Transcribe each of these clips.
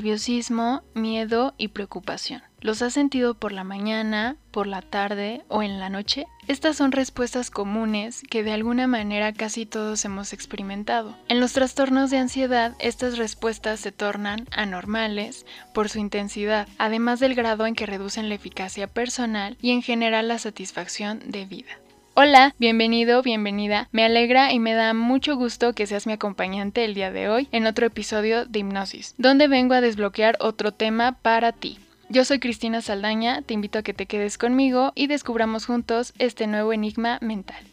Nerviosismo, miedo y preocupación. ¿Los has sentido por la mañana, por la tarde o en la noche? Estas son respuestas comunes que de alguna manera casi todos hemos experimentado. En los trastornos de ansiedad, estas respuestas se tornan anormales por su intensidad, además del grado en que reducen la eficacia personal y en general la satisfacción de vida. Hola, bienvenido, bienvenida. Me alegra y me da mucho gusto que seas mi acompañante el día de hoy en otro episodio de Hipnosis, donde vengo a desbloquear otro tema para ti. Yo soy Cristina Saldaña, te invito a que te quedes conmigo y descubramos juntos este nuevo enigma mental.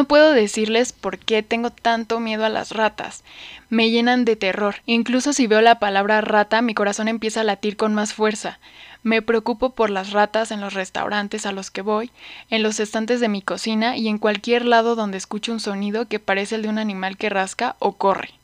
No puedo decirles por qué tengo tanto miedo a las ratas. Me llenan de terror. Incluso si veo la palabra rata, mi corazón empieza a latir con más fuerza. Me preocupo por las ratas en los restaurantes a los que voy, en los estantes de mi cocina y en cualquier lado donde escucho un sonido que parece el de un animal que rasca o corre.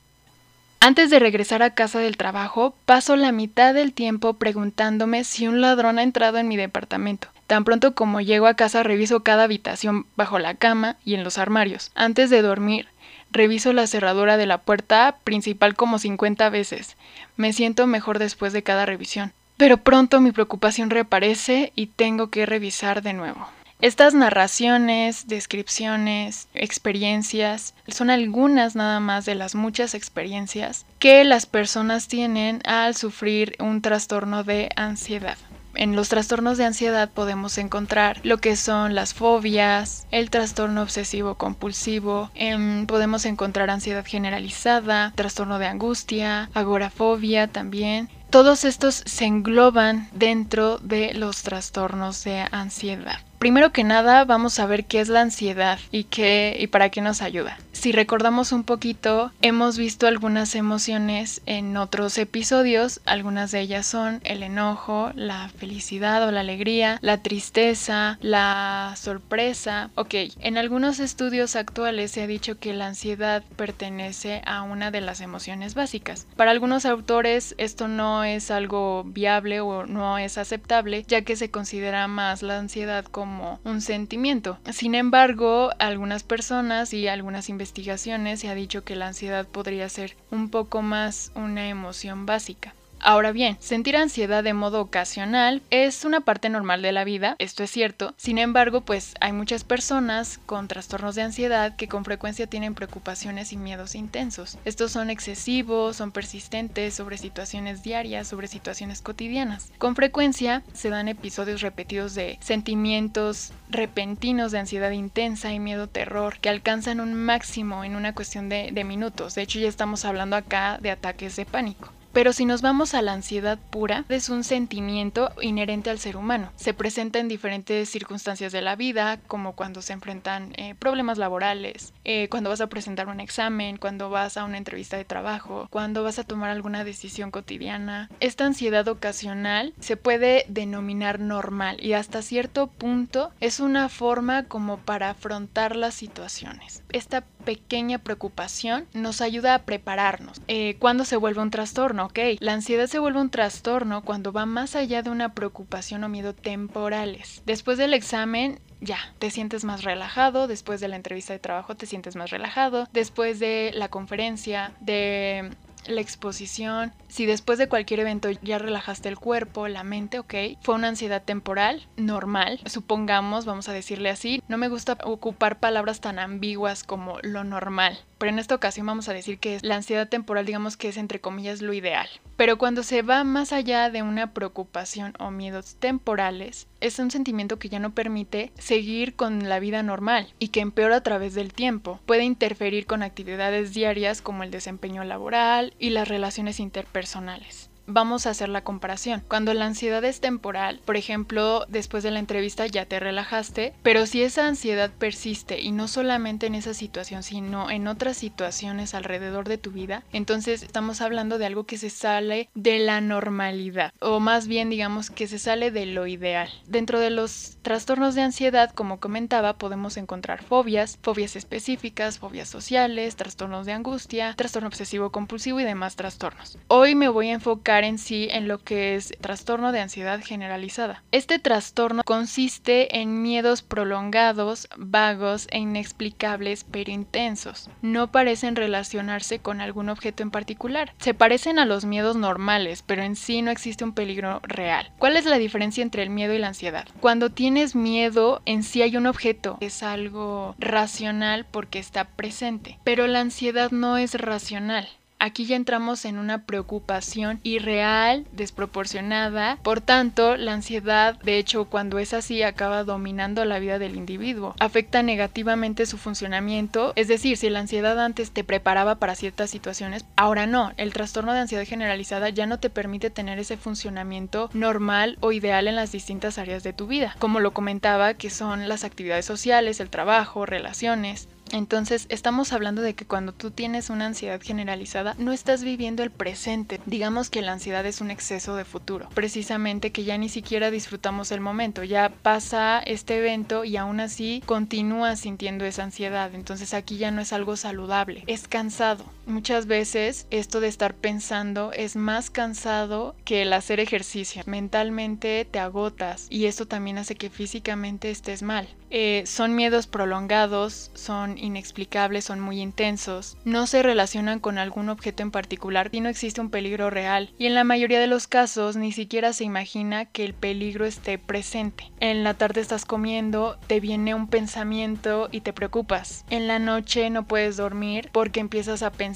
Antes de regresar a casa del trabajo, paso la mitad del tiempo preguntándome si un ladrón ha entrado en mi departamento. Tan pronto como llego a casa reviso cada habitación bajo la cama y en los armarios. Antes de dormir, reviso la cerradura de la puerta principal como 50 veces. Me siento mejor después de cada revisión. Pero pronto mi preocupación reaparece y tengo que revisar de nuevo. Estas narraciones, descripciones, experiencias son algunas nada más de las muchas experiencias que las personas tienen al sufrir un trastorno de ansiedad en los trastornos de ansiedad podemos encontrar lo que son las fobias, el trastorno obsesivo compulsivo, em, podemos encontrar ansiedad generalizada, trastorno de angustia, agorafobia también. Todos estos se engloban dentro de los trastornos de ansiedad. Primero que nada, vamos a ver qué es la ansiedad y qué y para qué nos ayuda. Si recordamos un poquito, hemos visto algunas emociones en otros episodios, algunas de ellas son el enojo, la felicidad o la alegría, la tristeza, la sorpresa. Ok, en algunos estudios actuales se ha dicho que la ansiedad pertenece a una de las emociones básicas. Para algunos autores esto no es algo viable o no es aceptable, ya que se considera más la ansiedad como un sentimiento. Sin embargo, algunas personas y algunas investigaciones se ha dicho que la ansiedad podría ser un poco más una emoción básica. Ahora bien, sentir ansiedad de modo ocasional es una parte normal de la vida, esto es cierto, sin embargo, pues hay muchas personas con trastornos de ansiedad que con frecuencia tienen preocupaciones y miedos intensos. Estos son excesivos, son persistentes sobre situaciones diarias, sobre situaciones cotidianas. Con frecuencia se dan episodios repetidos de sentimientos repentinos de ansiedad intensa y miedo terror que alcanzan un máximo en una cuestión de, minutos. De hecho, ya estamos hablando acá de ataques de pánico. Pero si nos vamos a la ansiedad pura, es un sentimiento inherente al ser humano. Se presenta en diferentes circunstancias de la vida, como cuando se enfrentan eh, problemas laborales, eh, cuando vas a presentar un examen, cuando vas a una entrevista de trabajo, cuando vas a tomar alguna decisión cotidiana. Esta ansiedad ocasional se puede denominar normal y hasta cierto punto es una forma como para afrontar las situaciones. Esta pequeña preocupación nos ayuda a prepararnos. Eh, cuando se vuelve un trastorno? Ok, la ansiedad se vuelve un trastorno cuando va más allá de una preocupación o miedo temporales. Después del examen ya, te sientes más relajado, después de la entrevista de trabajo te sientes más relajado, después de la conferencia, de la exposición, si después de cualquier evento ya relajaste el cuerpo, la mente, ok, fue una ansiedad temporal, normal, supongamos, vamos a decirle así, no me gusta ocupar palabras tan ambiguas como lo normal, pero en esta ocasión vamos a decir que la ansiedad temporal digamos que es entre comillas lo ideal. Pero cuando se va más allá de una preocupación o miedos temporales, es un sentimiento que ya no permite seguir con la vida normal y que empeora a través del tiempo. Puede interferir con actividades diarias como el desempeño laboral y las relaciones interpersonales vamos a hacer la comparación. Cuando la ansiedad es temporal, por ejemplo, después de la entrevista ya te relajaste, pero si esa ansiedad persiste y no solamente en esa situación, sino en otras situaciones alrededor de tu vida, entonces estamos hablando de algo que se sale de la normalidad, o más bien digamos que se sale de lo ideal. Dentro de los trastornos de ansiedad, como comentaba, podemos encontrar fobias, fobias específicas, fobias sociales, trastornos de angustia, trastorno obsesivo compulsivo y demás trastornos. Hoy me voy a enfocar en sí en lo que es trastorno de ansiedad generalizada. Este trastorno consiste en miedos prolongados, vagos e inexplicables pero intensos. No parecen relacionarse con algún objeto en particular. Se parecen a los miedos normales, pero en sí no existe un peligro real. ¿Cuál es la diferencia entre el miedo y la ansiedad? Cuando tienes miedo, en sí hay un objeto, es algo racional porque está presente, pero la ansiedad no es racional. Aquí ya entramos en una preocupación irreal, desproporcionada. Por tanto, la ansiedad, de hecho, cuando es así, acaba dominando la vida del individuo. Afecta negativamente su funcionamiento. Es decir, si la ansiedad antes te preparaba para ciertas situaciones, ahora no. El trastorno de ansiedad generalizada ya no te permite tener ese funcionamiento normal o ideal en las distintas áreas de tu vida. Como lo comentaba, que son las actividades sociales, el trabajo, relaciones. Entonces, estamos hablando de que cuando tú tienes una ansiedad generalizada, no estás viviendo el presente. Digamos que la ansiedad es un exceso de futuro. Precisamente que ya ni siquiera disfrutamos el momento. Ya pasa este evento y aún así continúas sintiendo esa ansiedad. Entonces aquí ya no es algo saludable. Es cansado. Muchas veces esto de estar pensando es más cansado que el hacer ejercicio. Mentalmente te agotas y esto también hace que físicamente estés mal. Eh, son miedos prolongados, son inexplicables, son muy intensos, no se relacionan con algún objeto en particular y no existe un peligro real. Y en la mayoría de los casos ni siquiera se imagina que el peligro esté presente. En la tarde estás comiendo, te viene un pensamiento y te preocupas. En la noche no puedes dormir porque empiezas a pensar,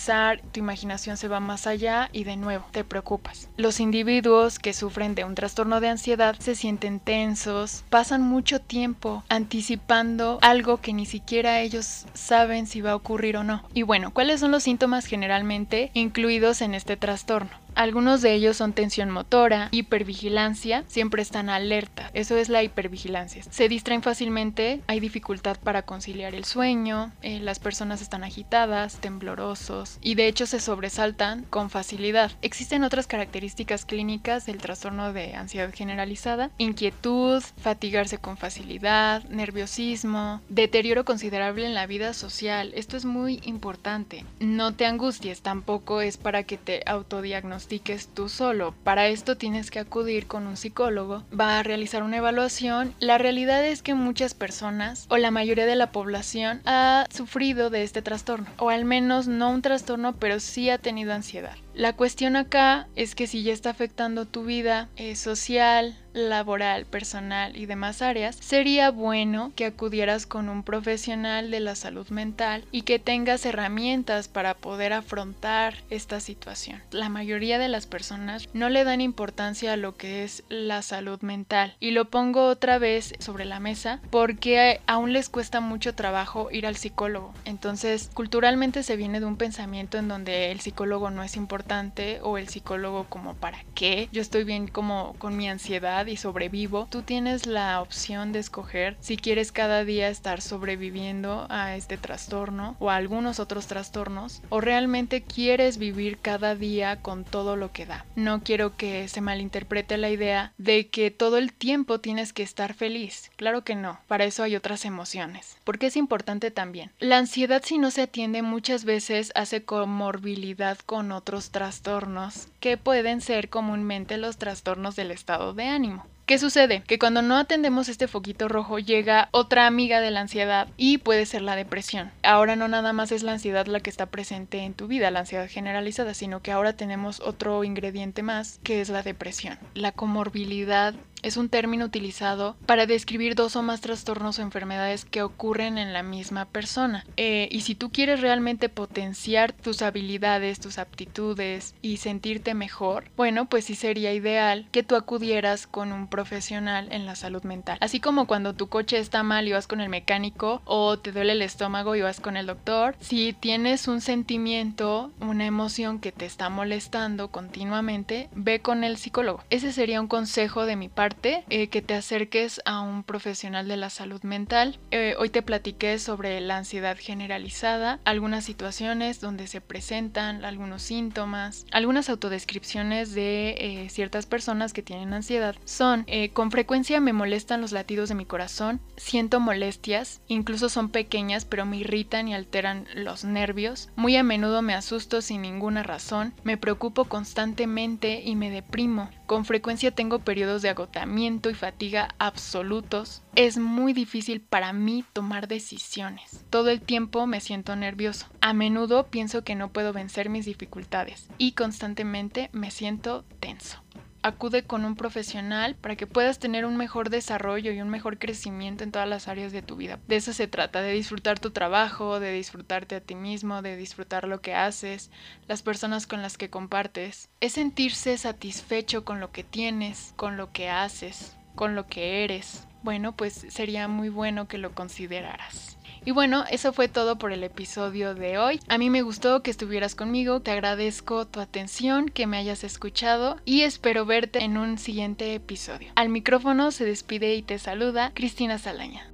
tu imaginación se va más allá y de nuevo te preocupas. Los individuos que sufren de un trastorno de ansiedad se sienten tensos, pasan mucho tiempo anti anticipando algo que ni siquiera ellos saben si va a ocurrir o no. Y bueno, ¿cuáles son los síntomas generalmente incluidos en este trastorno? Algunos de ellos son tensión motora, hipervigilancia, siempre están alerta. Eso es la hipervigilancia. Se distraen fácilmente, hay dificultad para conciliar el sueño, eh, las personas están agitadas, temblorosos y de hecho se sobresaltan con facilidad. Existen otras características clínicas del trastorno de ansiedad generalizada, inquietud, fatigarse con facilidad, nerviosismo, deterioro considerable en la vida social. Esto es muy importante. No te angusties, tampoco es para que te autodiagnostiques tú solo. Para esto tienes que acudir con un psicólogo, va a realizar una evaluación. La realidad es que muchas personas o la mayoría de la población ha sufrido de este trastorno, o al menos no un trastorno, pero sí ha tenido ansiedad. La cuestión acá es que si ya está afectando tu vida eh, social, laboral, personal y demás áreas, sería bueno que acudieras con un profesional de la salud mental y que tengas herramientas para poder afrontar esta situación. La mayoría de las personas no le dan importancia a lo que es la salud mental y lo pongo otra vez sobre la mesa porque aún les cuesta mucho trabajo ir al psicólogo. Entonces, culturalmente se viene de un pensamiento en donde el psicólogo no es importante o el psicólogo como para qué, yo estoy bien como con mi ansiedad y sobrevivo, tú tienes la opción de escoger si quieres cada día estar sobreviviendo a este trastorno o a algunos otros trastornos o realmente quieres vivir cada día con todo lo que da. No quiero que se malinterprete la idea de que todo el tiempo tienes que estar feliz. Claro que no, para eso hay otras emociones. Porque es importante también. La ansiedad si no se atiende muchas veces hace comorbilidad con otros trastornos que pueden ser comúnmente los trastornos del estado de ánimo. ¿Qué sucede? Que cuando no atendemos este foquito rojo llega otra amiga de la ansiedad y puede ser la depresión. Ahora no nada más es la ansiedad la que está presente en tu vida, la ansiedad generalizada, sino que ahora tenemos otro ingrediente más que es la depresión. La comorbilidad es un término utilizado para describir dos o más trastornos o enfermedades que ocurren en la misma persona. Eh, y si tú quieres realmente potenciar tus habilidades, tus aptitudes y sentirte mejor, bueno, pues sí sería ideal que tú acudieras con un profesional en la salud mental. Así como cuando tu coche está mal y vas con el mecánico o te duele el estómago y vas con el doctor, si tienes un sentimiento, una emoción que te está molestando continuamente, ve con el psicólogo. Ese sería un consejo de mi parte eh, que te acerques a un profesional de la salud mental. Eh, hoy te platiqué sobre la ansiedad generalizada, algunas situaciones donde se presentan algunos síntomas, algunas autodescripciones de eh, ciertas personas que tienen ansiedad. Son, con frecuencia me molestan los latidos de mi corazón, siento molestias, incluso son pequeñas pero me irritan y alteran los nervios, muy a menudo me asusto sin ninguna razón, me preocupo constantemente y me deprimo, con frecuencia tengo periodos de agotamiento y fatiga absolutos. Es muy difícil para mí tomar decisiones. Todo el tiempo me siento nervioso. A menudo pienso que no puedo vencer mis dificultades y constantemente me siento tenso acude con un profesional para que puedas tener un mejor desarrollo y un mejor crecimiento en todas las áreas de tu vida. De eso se trata, de disfrutar tu trabajo, de disfrutarte a ti mismo, de disfrutar lo que haces, las personas con las que compartes. Es sentirse satisfecho con lo que tienes, con lo que haces, con lo que eres. Bueno, pues sería muy bueno que lo consideraras. Y bueno, eso fue todo por el episodio de hoy. A mí me gustó que estuvieras conmigo, te agradezco tu atención, que me hayas escuchado y espero verte en un siguiente episodio. Al micrófono se despide y te saluda Cristina Salaña.